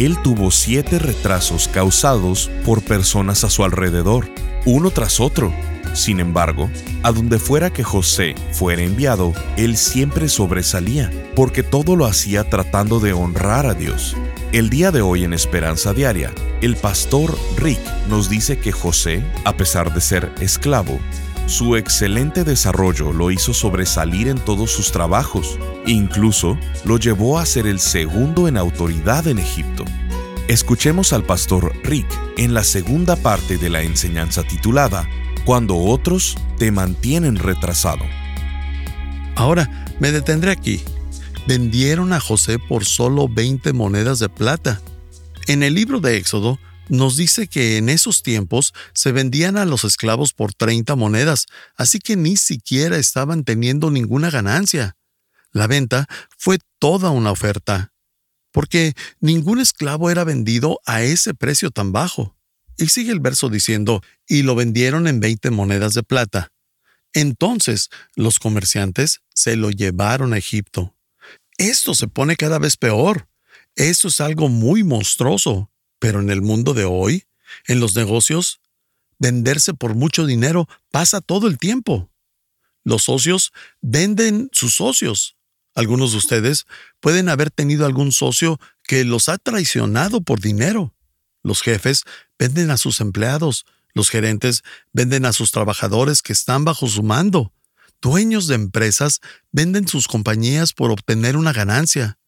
Él tuvo siete retrasos causados por personas a su alrededor, uno tras otro. Sin embargo, a donde fuera que José fuera enviado, él siempre sobresalía, porque todo lo hacía tratando de honrar a Dios. El día de hoy en Esperanza Diaria, el pastor Rick nos dice que José, a pesar de ser esclavo, su excelente desarrollo lo hizo sobresalir en todos sus trabajos, incluso lo llevó a ser el segundo en autoridad en Egipto. Escuchemos al pastor Rick en la segunda parte de la enseñanza titulada Cuando otros te mantienen retrasado. Ahora me detendré aquí vendieron a José por solo 20 monedas de plata. En el libro de Éxodo nos dice que en esos tiempos se vendían a los esclavos por 30 monedas, así que ni siquiera estaban teniendo ninguna ganancia. La venta fue toda una oferta, porque ningún esclavo era vendido a ese precio tan bajo. Y sigue el verso diciendo, y lo vendieron en 20 monedas de plata. Entonces los comerciantes se lo llevaron a Egipto. Esto se pone cada vez peor. Esto es algo muy monstruoso. Pero en el mundo de hoy, en los negocios, venderse por mucho dinero pasa todo el tiempo. Los socios venden sus socios. Algunos de ustedes pueden haber tenido algún socio que los ha traicionado por dinero. Los jefes venden a sus empleados. Los gerentes venden a sus trabajadores que están bajo su mando. Dueños de empresas venden sus compañías por obtener una ganancia.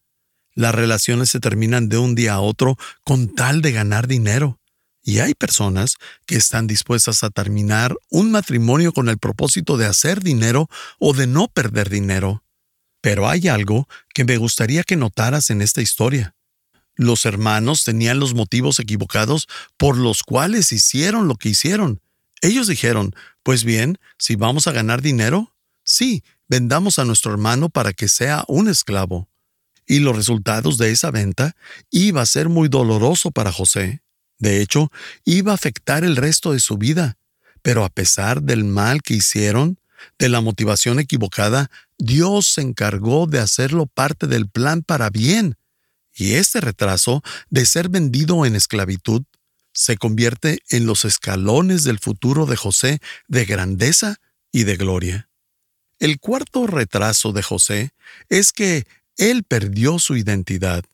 Las relaciones se terminan de un día a otro con tal de ganar dinero. Y hay personas que están dispuestas a terminar un matrimonio con el propósito de hacer dinero o de no perder dinero. Pero hay algo que me gustaría que notaras en esta historia. Los hermanos tenían los motivos equivocados por los cuales hicieron lo que hicieron. Ellos dijeron, pues bien, si vamos a ganar dinero, Sí, vendamos a nuestro hermano para que sea un esclavo. Y los resultados de esa venta iba a ser muy doloroso para José. De hecho, iba a afectar el resto de su vida. Pero a pesar del mal que hicieron, de la motivación equivocada, Dios se encargó de hacerlo parte del plan para bien. Y este retraso de ser vendido en esclavitud se convierte en los escalones del futuro de José de grandeza y de gloria. El cuarto retraso de José es que él perdió su identidad.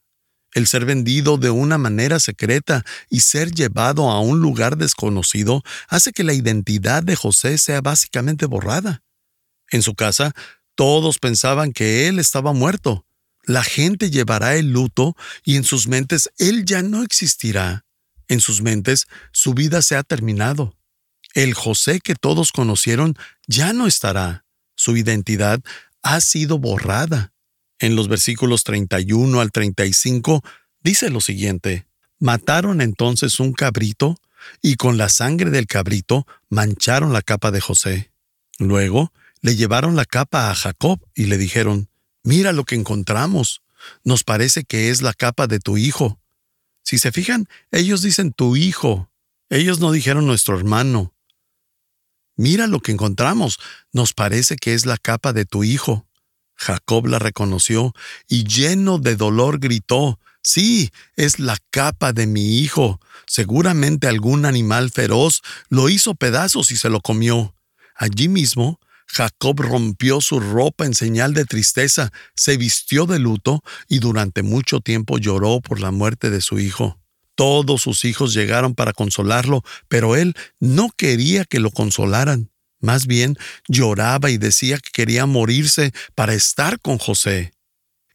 El ser vendido de una manera secreta y ser llevado a un lugar desconocido hace que la identidad de José sea básicamente borrada. En su casa, todos pensaban que él estaba muerto. La gente llevará el luto y en sus mentes él ya no existirá. En sus mentes su vida se ha terminado. El José que todos conocieron ya no estará su identidad ha sido borrada. En los versículos 31 al 35 dice lo siguiente, Mataron entonces un cabrito y con la sangre del cabrito mancharon la capa de José. Luego le llevaron la capa a Jacob y le dijeron, Mira lo que encontramos. Nos parece que es la capa de tu hijo. Si se fijan, ellos dicen tu hijo. Ellos no dijeron nuestro hermano. Mira lo que encontramos. Nos parece que es la capa de tu hijo. Jacob la reconoció y lleno de dolor gritó, Sí, es la capa de mi hijo. Seguramente algún animal feroz lo hizo pedazos y se lo comió. Allí mismo, Jacob rompió su ropa en señal de tristeza, se vistió de luto y durante mucho tiempo lloró por la muerte de su hijo. Todos sus hijos llegaron para consolarlo, pero él no quería que lo consolaran. Más bien lloraba y decía que quería morirse para estar con José.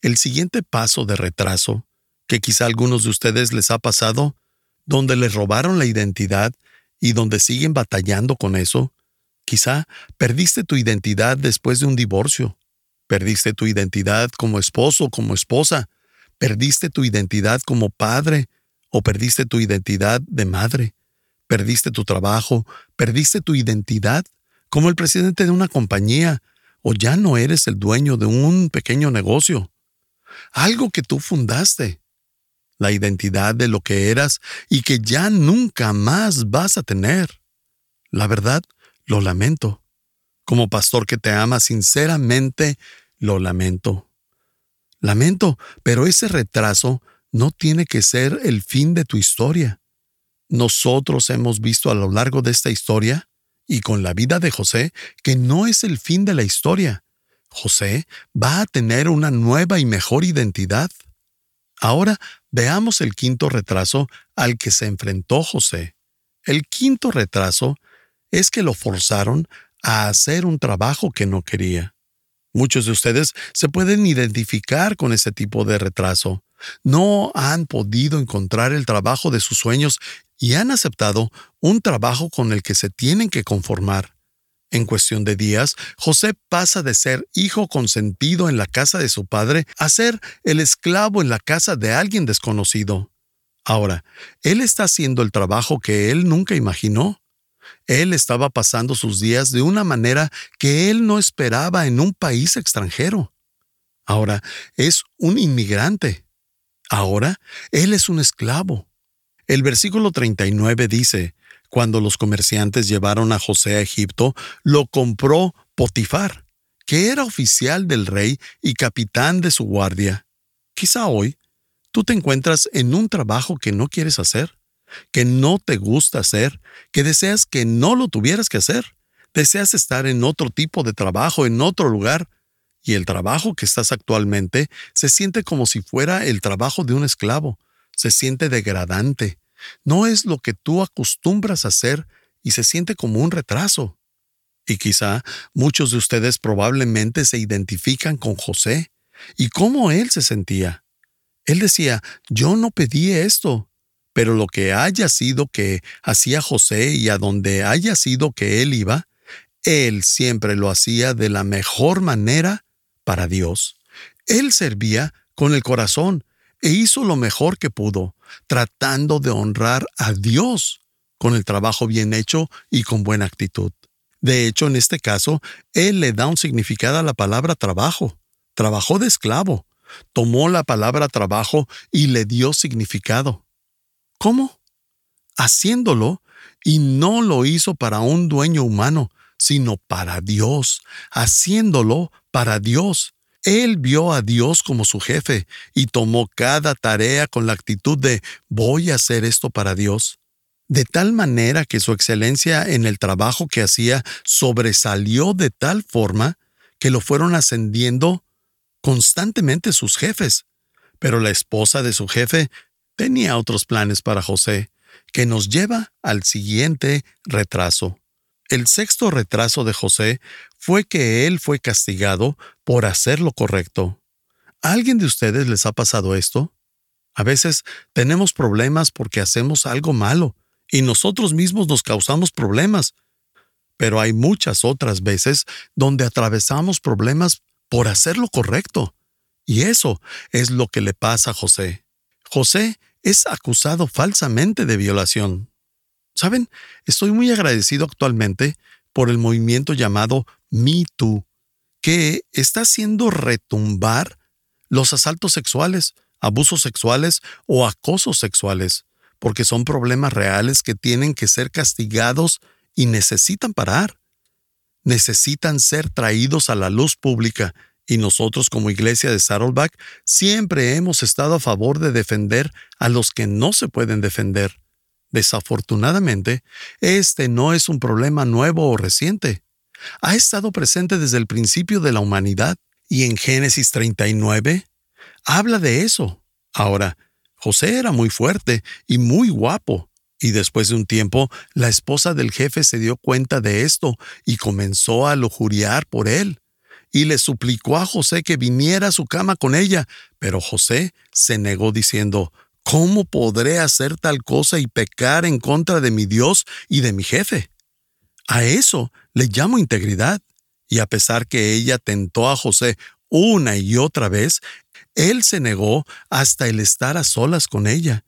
El siguiente paso de retraso, que quizá a algunos de ustedes les ha pasado, donde les robaron la identidad y donde siguen batallando con eso, quizá perdiste tu identidad después de un divorcio, perdiste tu identidad como esposo, como esposa, perdiste tu identidad como padre, o perdiste tu identidad de madre, perdiste tu trabajo, perdiste tu identidad como el presidente de una compañía, o ya no eres el dueño de un pequeño negocio. Algo que tú fundaste, la identidad de lo que eras y que ya nunca más vas a tener. La verdad, lo lamento. Como pastor que te ama sinceramente, lo lamento. Lamento, pero ese retraso no tiene que ser el fin de tu historia. Nosotros hemos visto a lo largo de esta historia, y con la vida de José, que no es el fin de la historia. José va a tener una nueva y mejor identidad. Ahora veamos el quinto retraso al que se enfrentó José. El quinto retraso es que lo forzaron a hacer un trabajo que no quería. Muchos de ustedes se pueden identificar con ese tipo de retraso. No han podido encontrar el trabajo de sus sueños y han aceptado un trabajo con el que se tienen que conformar. En cuestión de días, José pasa de ser hijo consentido en la casa de su padre a ser el esclavo en la casa de alguien desconocido. Ahora, él está haciendo el trabajo que él nunca imaginó. Él estaba pasando sus días de una manera que él no esperaba en un país extranjero. Ahora es un inmigrante. Ahora él es un esclavo. El versículo 39 dice, Cuando los comerciantes llevaron a José a Egipto, lo compró Potifar, que era oficial del rey y capitán de su guardia. Quizá hoy tú te encuentras en un trabajo que no quieres hacer que no te gusta hacer, que deseas que no lo tuvieras que hacer. Deseas estar en otro tipo de trabajo, en otro lugar, y el trabajo que estás actualmente se siente como si fuera el trabajo de un esclavo, se siente degradante, no es lo que tú acostumbras a hacer y se siente como un retraso. Y quizá muchos de ustedes probablemente se identifican con José y cómo él se sentía. Él decía, yo no pedí esto, pero lo que haya sido que hacía José y a donde haya sido que él iba, él siempre lo hacía de la mejor manera para Dios. Él servía con el corazón e hizo lo mejor que pudo, tratando de honrar a Dios con el trabajo bien hecho y con buena actitud. De hecho, en este caso, él le da un significado a la palabra trabajo. Trabajó de esclavo, tomó la palabra trabajo y le dio significado. ¿Cómo? Haciéndolo, y no lo hizo para un dueño humano, sino para Dios, haciéndolo para Dios. Él vio a Dios como su jefe y tomó cada tarea con la actitud de voy a hacer esto para Dios. De tal manera que su excelencia en el trabajo que hacía sobresalió de tal forma que lo fueron ascendiendo constantemente sus jefes. Pero la esposa de su jefe tenía otros planes para José, que nos lleva al siguiente retraso. El sexto retraso de José fue que él fue castigado por hacer lo correcto. ¿A alguien de ustedes les ha pasado esto? A veces tenemos problemas porque hacemos algo malo y nosotros mismos nos causamos problemas. Pero hay muchas otras veces donde atravesamos problemas por hacer lo correcto. Y eso es lo que le pasa a José. José es acusado falsamente de violación. ¿Saben? Estoy muy agradecido actualmente por el movimiento llamado Me Too, que está haciendo retumbar los asaltos sexuales, abusos sexuales o acosos sexuales, porque son problemas reales que tienen que ser castigados y necesitan parar. Necesitan ser traídos a la luz pública y nosotros como iglesia de Saddleback siempre hemos estado a favor de defender a los que no se pueden defender. Desafortunadamente, este no es un problema nuevo o reciente. Ha estado presente desde el principio de la humanidad y en Génesis 39 habla de eso. Ahora, José era muy fuerte y muy guapo, y después de un tiempo la esposa del jefe se dio cuenta de esto y comenzó a lujuriar por él y le suplicó a José que viniera a su cama con ella, pero José se negó diciendo, ¿Cómo podré hacer tal cosa y pecar en contra de mi Dios y de mi jefe? A eso le llamo integridad. Y a pesar que ella tentó a José una y otra vez, él se negó hasta el estar a solas con ella.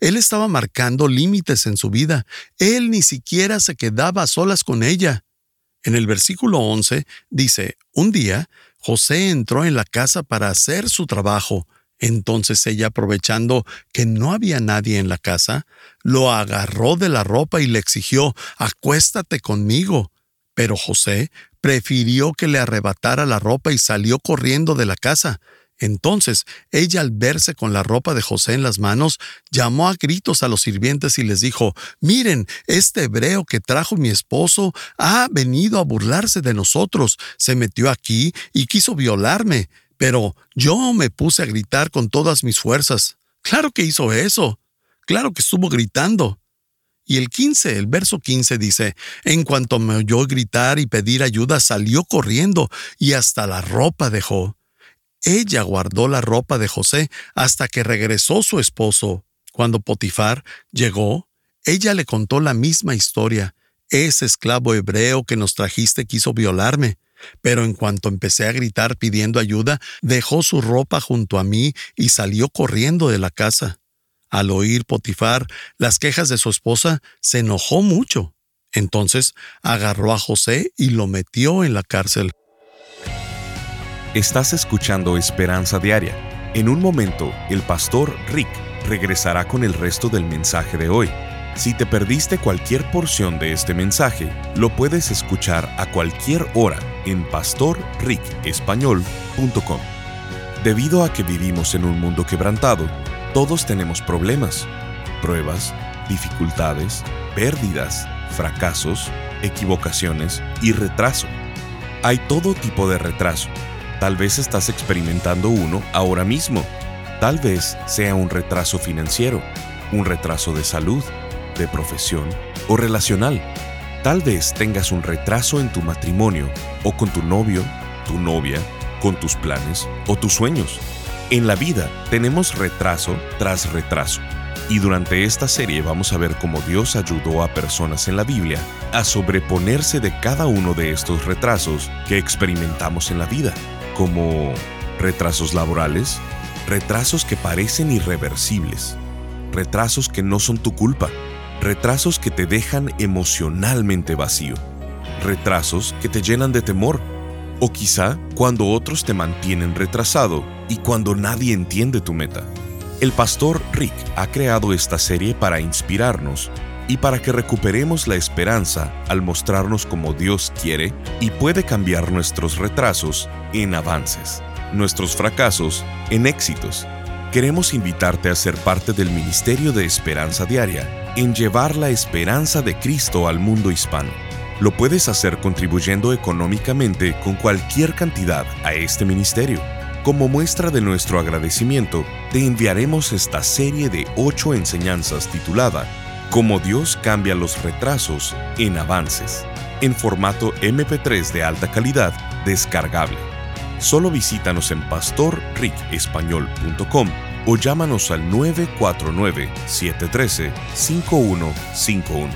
Él estaba marcando límites en su vida. Él ni siquiera se quedaba a solas con ella. En el versículo 11 dice, un día José entró en la casa para hacer su trabajo. Entonces ella, aprovechando que no había nadie en la casa, lo agarró de la ropa y le exigió, acuéstate conmigo. Pero José prefirió que le arrebatara la ropa y salió corriendo de la casa. Entonces ella al verse con la ropa de José en las manos, llamó a gritos a los sirvientes y les dijo, Miren, este hebreo que trajo mi esposo ha venido a burlarse de nosotros, se metió aquí y quiso violarme, pero yo me puse a gritar con todas mis fuerzas. Claro que hizo eso, claro que estuvo gritando. Y el 15, el verso 15 dice, en cuanto me oyó gritar y pedir ayuda, salió corriendo y hasta la ropa dejó. Ella guardó la ropa de José hasta que regresó su esposo. Cuando Potifar llegó, ella le contó la misma historia. Ese esclavo hebreo que nos trajiste quiso violarme. Pero en cuanto empecé a gritar pidiendo ayuda, dejó su ropa junto a mí y salió corriendo de la casa. Al oír Potifar las quejas de su esposa, se enojó mucho. Entonces agarró a José y lo metió en la cárcel. Estás escuchando Esperanza Diaria. En un momento, el pastor Rick regresará con el resto del mensaje de hoy. Si te perdiste cualquier porción de este mensaje, lo puedes escuchar a cualquier hora en pastorricespañol.com. Debido a que vivimos en un mundo quebrantado, todos tenemos problemas, pruebas, dificultades, pérdidas, fracasos, equivocaciones y retraso. Hay todo tipo de retraso Tal vez estás experimentando uno ahora mismo. Tal vez sea un retraso financiero, un retraso de salud, de profesión o relacional. Tal vez tengas un retraso en tu matrimonio o con tu novio, tu novia, con tus planes o tus sueños. En la vida tenemos retraso tras retraso. Y durante esta serie vamos a ver cómo Dios ayudó a personas en la Biblia a sobreponerse de cada uno de estos retrasos que experimentamos en la vida como retrasos laborales, retrasos que parecen irreversibles, retrasos que no son tu culpa, retrasos que te dejan emocionalmente vacío, retrasos que te llenan de temor, o quizá cuando otros te mantienen retrasado y cuando nadie entiende tu meta. El pastor Rick ha creado esta serie para inspirarnos y para que recuperemos la esperanza al mostrarnos como Dios quiere y puede cambiar nuestros retrasos en avances, nuestros fracasos en éxitos. Queremos invitarte a ser parte del Ministerio de Esperanza Diaria en llevar la esperanza de Cristo al mundo hispano. Lo puedes hacer contribuyendo económicamente con cualquier cantidad a este ministerio. Como muestra de nuestro agradecimiento, te enviaremos esta serie de ocho enseñanzas titulada Cómo Dios cambia los retrasos en avances, en formato MP3 de alta calidad descargable. Solo visítanos en pastorricespañol.com o llámanos al 949-713-5151.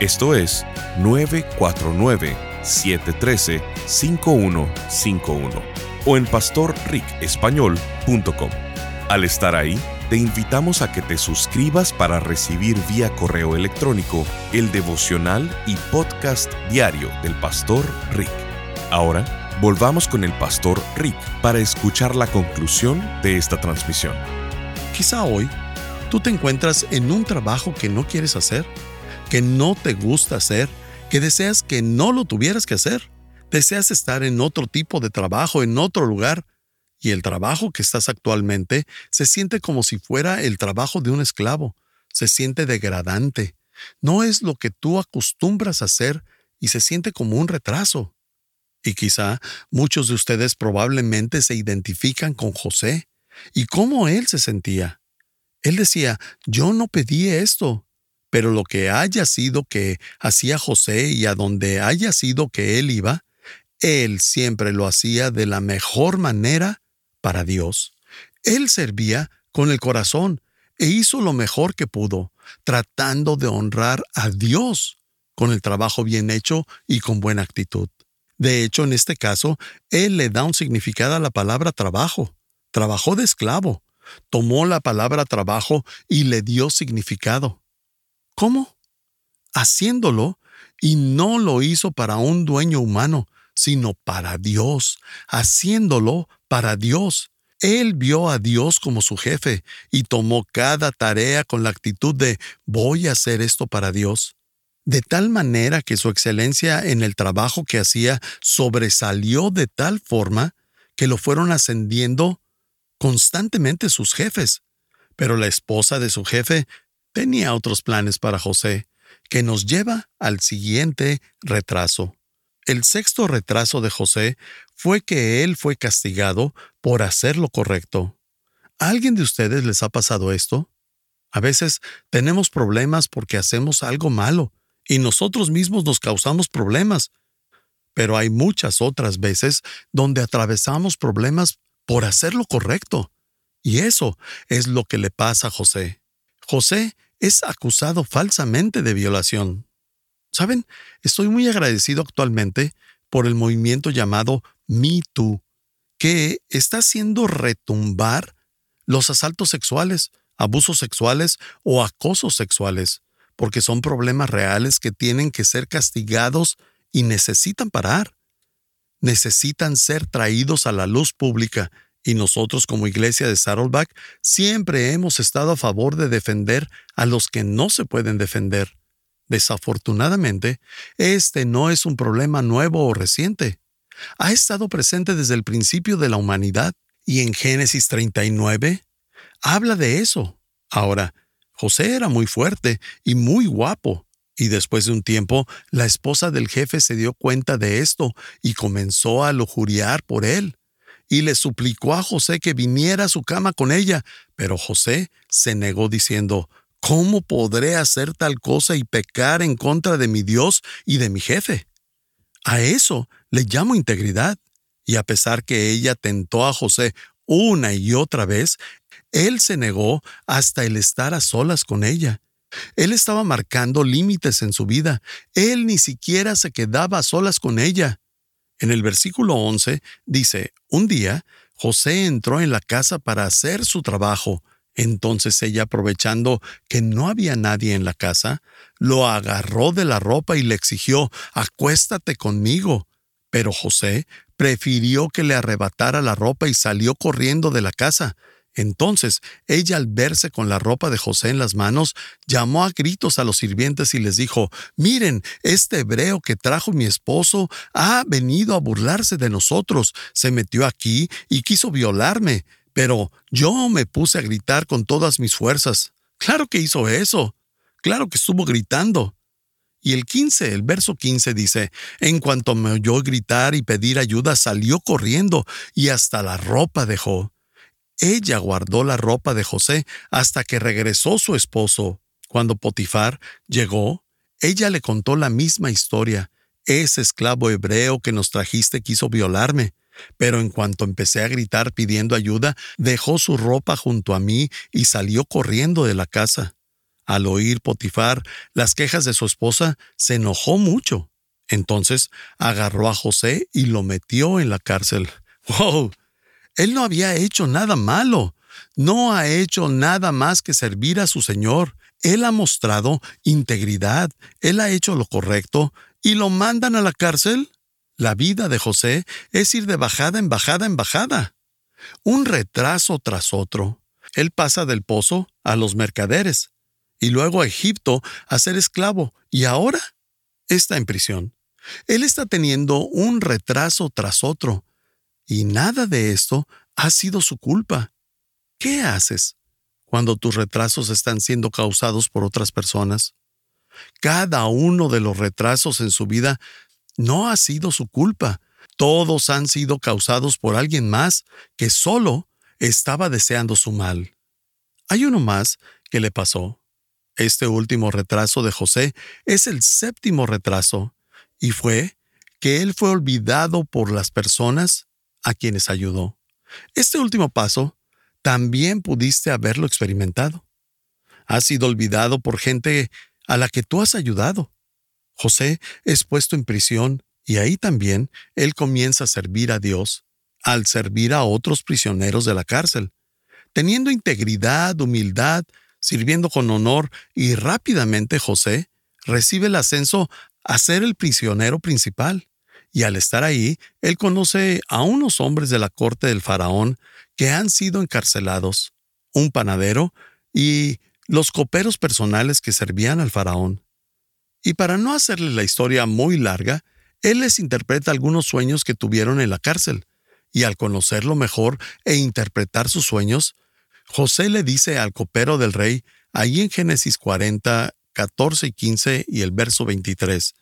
Esto es 949-713-5151 o en pastorricespañol.com. Al estar ahí, te invitamos a que te suscribas para recibir vía correo electrónico el devocional y podcast diario del pastor Rick. Ahora, volvamos con el pastor Rick para escuchar la conclusión de esta transmisión. Quizá hoy tú te encuentras en un trabajo que no quieres hacer, que no te gusta hacer, que deseas que no lo tuvieras que hacer. Deseas estar en otro tipo de trabajo, en otro lugar, y el trabajo que estás actualmente se siente como si fuera el trabajo de un esclavo, se siente degradante, no es lo que tú acostumbras a hacer y se siente como un retraso. Y quizá muchos de ustedes probablemente se identifican con José y cómo él se sentía. Él decía, yo no pedí esto, pero lo que haya sido que hacía José y a donde haya sido que él iba, él siempre lo hacía de la mejor manera para Dios. Él servía con el corazón e hizo lo mejor que pudo, tratando de honrar a Dios con el trabajo bien hecho y con buena actitud. De hecho, en este caso, Él le da un significado a la palabra trabajo. Trabajó de esclavo, tomó la palabra trabajo y le dio significado. ¿Cómo? Haciéndolo, y no lo hizo para un dueño humano, sino para Dios, haciéndolo para Dios. Él vio a Dios como su jefe y tomó cada tarea con la actitud de voy a hacer esto para Dios. De tal manera que su excelencia en el trabajo que hacía sobresalió de tal forma que lo fueron ascendiendo constantemente sus jefes. Pero la esposa de su jefe tenía otros planes para José, que nos lleva al siguiente retraso. El sexto retraso de José fue que él fue castigado por hacer lo correcto. ¿A alguien de ustedes les ha pasado esto? A veces tenemos problemas porque hacemos algo malo y nosotros mismos nos causamos problemas. Pero hay muchas otras veces donde atravesamos problemas por hacer lo correcto. Y eso es lo que le pasa a José. José es acusado falsamente de violación. Saben, estoy muy agradecido actualmente por el movimiento llamado Me Too, que está haciendo retumbar los asaltos sexuales, abusos sexuales o acosos sexuales, porque son problemas reales que tienen que ser castigados y necesitan parar. Necesitan ser traídos a la luz pública y nosotros como iglesia de Saddleback siempre hemos estado a favor de defender a los que no se pueden defender. Desafortunadamente, este no es un problema nuevo o reciente. Ha estado presente desde el principio de la humanidad y en Génesis 39 habla de eso. Ahora, José era muy fuerte y muy guapo, y después de un tiempo la esposa del jefe se dio cuenta de esto y comenzó a lujuriar por él, y le suplicó a José que viniera a su cama con ella, pero José se negó diciendo, ¿Cómo podré hacer tal cosa y pecar en contra de mi Dios y de mi jefe? A eso le llamo integridad. Y a pesar que ella tentó a José una y otra vez, él se negó hasta el estar a solas con ella. Él estaba marcando límites en su vida. Él ni siquiera se quedaba a solas con ella. En el versículo 11 dice, un día José entró en la casa para hacer su trabajo, entonces ella, aprovechando que no había nadie en la casa, lo agarró de la ropa y le exigió, acuéstate conmigo. Pero José prefirió que le arrebatara la ropa y salió corriendo de la casa. Entonces ella al verse con la ropa de José en las manos, llamó a gritos a los sirvientes y les dijo, Miren, este hebreo que trajo mi esposo ha venido a burlarse de nosotros, se metió aquí y quiso violarme. Pero yo me puse a gritar con todas mis fuerzas. Claro que hizo eso. Claro que estuvo gritando. Y el 15, el verso 15 dice, en cuanto me oyó gritar y pedir ayuda, salió corriendo y hasta la ropa dejó. Ella guardó la ropa de José hasta que regresó su esposo. Cuando Potifar llegó, ella le contó la misma historia. Ese esclavo hebreo que nos trajiste quiso violarme. Pero en cuanto empecé a gritar pidiendo ayuda, dejó su ropa junto a mí y salió corriendo de la casa. Al oír Potifar las quejas de su esposa, se enojó mucho. Entonces agarró a José y lo metió en la cárcel. ¡Wow! Él no había hecho nada malo. No ha hecho nada más que servir a su Señor. Él ha mostrado integridad. Él ha hecho lo correcto. ¿Y lo mandan a la cárcel? La vida de José es ir de bajada en bajada en bajada. Un retraso tras otro. Él pasa del pozo a los mercaderes, y luego a Egipto a ser esclavo, y ahora está en prisión. Él está teniendo un retraso tras otro, y nada de esto ha sido su culpa. ¿Qué haces cuando tus retrasos están siendo causados por otras personas? Cada uno de los retrasos en su vida no ha sido su culpa. Todos han sido causados por alguien más que solo estaba deseando su mal. Hay uno más que le pasó. Este último retraso de José es el séptimo retraso, y fue que él fue olvidado por las personas a quienes ayudó. Este último paso también pudiste haberlo experimentado. Has sido olvidado por gente a la que tú has ayudado. José es puesto en prisión y ahí también él comienza a servir a Dios al servir a otros prisioneros de la cárcel. Teniendo integridad, humildad, sirviendo con honor y rápidamente José recibe el ascenso a ser el prisionero principal. Y al estar ahí, él conoce a unos hombres de la corte del faraón que han sido encarcelados, un panadero y los coperos personales que servían al faraón. Y para no hacerle la historia muy larga, él les interpreta algunos sueños que tuvieron en la cárcel, y al conocerlo mejor e interpretar sus sueños, José le dice al copero del rey, ahí en Génesis 40, 14 y 15 y el verso 23,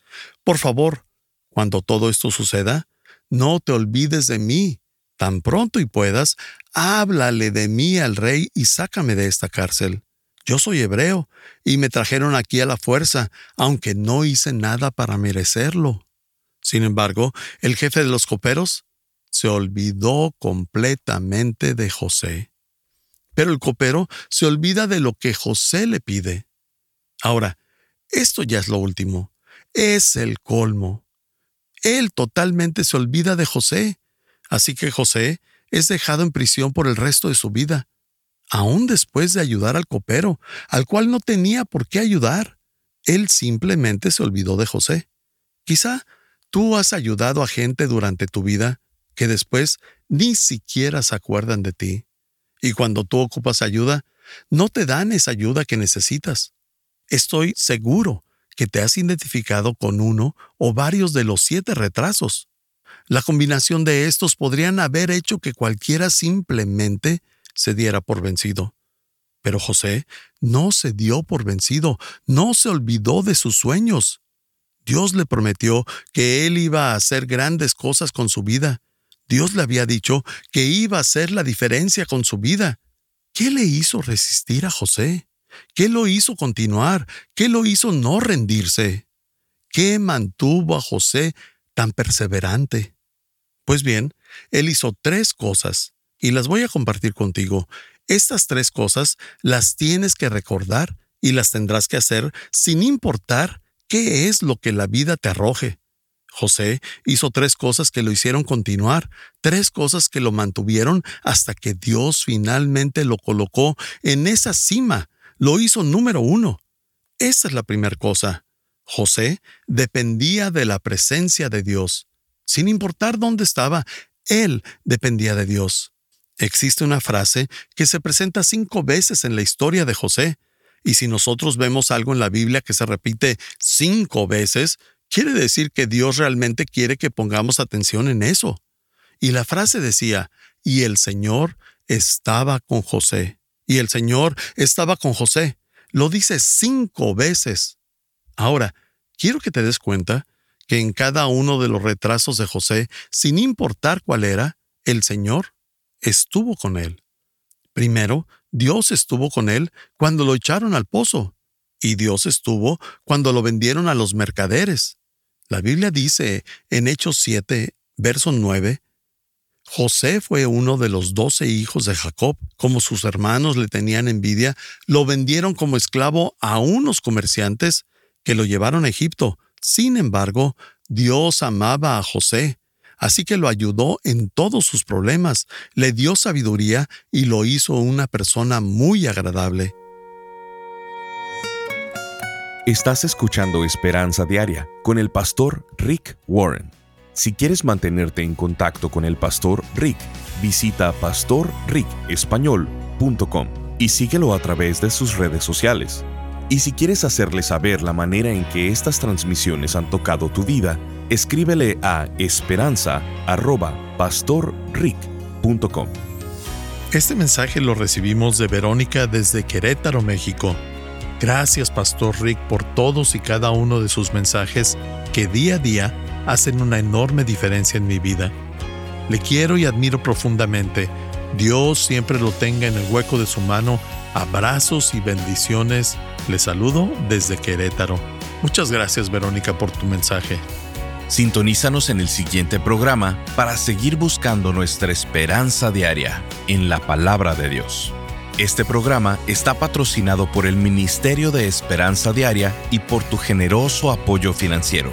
Por favor, cuando todo esto suceda, no te olvides de mí. Tan pronto y puedas, háblale de mí al rey y sácame de esta cárcel. Yo soy hebreo, y me trajeron aquí a la fuerza, aunque no hice nada para merecerlo. Sin embargo, el jefe de los coperos se olvidó completamente de José. Pero el copero se olvida de lo que José le pide. Ahora, esto ya es lo último. Es el colmo. Él totalmente se olvida de José. Así que José es dejado en prisión por el resto de su vida, aún después de ayudar al copero, al cual no tenía por qué ayudar. Él simplemente se olvidó de José. Quizá tú has ayudado a gente durante tu vida que después ni siquiera se acuerdan de ti. Y cuando tú ocupas ayuda, no te dan esa ayuda que necesitas. Estoy seguro que te has identificado con uno o varios de los siete retrasos. La combinación de estos podrían haber hecho que cualquiera simplemente se diera por vencido. Pero José no se dio por vencido, no se olvidó de sus sueños. Dios le prometió que él iba a hacer grandes cosas con su vida, Dios le había dicho que iba a hacer la diferencia con su vida. ¿Qué le hizo resistir a José? ¿Qué lo hizo continuar? ¿Qué lo hizo no rendirse? ¿Qué mantuvo a José tan perseverante? Pues bien, él hizo tres cosas, y las voy a compartir contigo. Estas tres cosas las tienes que recordar y las tendrás que hacer sin importar qué es lo que la vida te arroje. José hizo tres cosas que lo hicieron continuar, tres cosas que lo mantuvieron hasta que Dios finalmente lo colocó en esa cima. Lo hizo número uno. Esa es la primera cosa. José dependía de la presencia de Dios. Sin importar dónde estaba, él dependía de Dios. Existe una frase que se presenta cinco veces en la historia de José. Y si nosotros vemos algo en la Biblia que se repite cinco veces, quiere decir que Dios realmente quiere que pongamos atención en eso. Y la frase decía, y el Señor estaba con José. Y el Señor estaba con José. Lo dice cinco veces. Ahora, quiero que te des cuenta que en cada uno de los retrasos de José, sin importar cuál era, el Señor estuvo con él. Primero, Dios estuvo con él cuando lo echaron al pozo, y Dios estuvo cuando lo vendieron a los mercaderes. La Biblia dice en Hechos 7, verso 9, José fue uno de los doce hijos de Jacob. Como sus hermanos le tenían envidia, lo vendieron como esclavo a unos comerciantes que lo llevaron a Egipto. Sin embargo, Dios amaba a José, así que lo ayudó en todos sus problemas, le dio sabiduría y lo hizo una persona muy agradable. Estás escuchando Esperanza Diaria con el pastor Rick Warren. Si quieres mantenerte en contacto con el pastor Rick, visita pastorricespañol.com y síguelo a través de sus redes sociales. Y si quieres hacerle saber la manera en que estas transmisiones han tocado tu vida, escríbele a esperanza.pastorrick.com. Este mensaje lo recibimos de Verónica desde Querétaro, México. Gracias, Pastor Rick, por todos y cada uno de sus mensajes que día a día hacen una enorme diferencia en mi vida. Le quiero y admiro profundamente. Dios siempre lo tenga en el hueco de su mano. Abrazos y bendiciones. Le saludo desde Querétaro. Muchas gracias, Verónica, por tu mensaje. Sintonízanos en el siguiente programa para seguir buscando nuestra esperanza diaria en la palabra de Dios. Este programa está patrocinado por el Ministerio de Esperanza Diaria y por tu generoso apoyo financiero.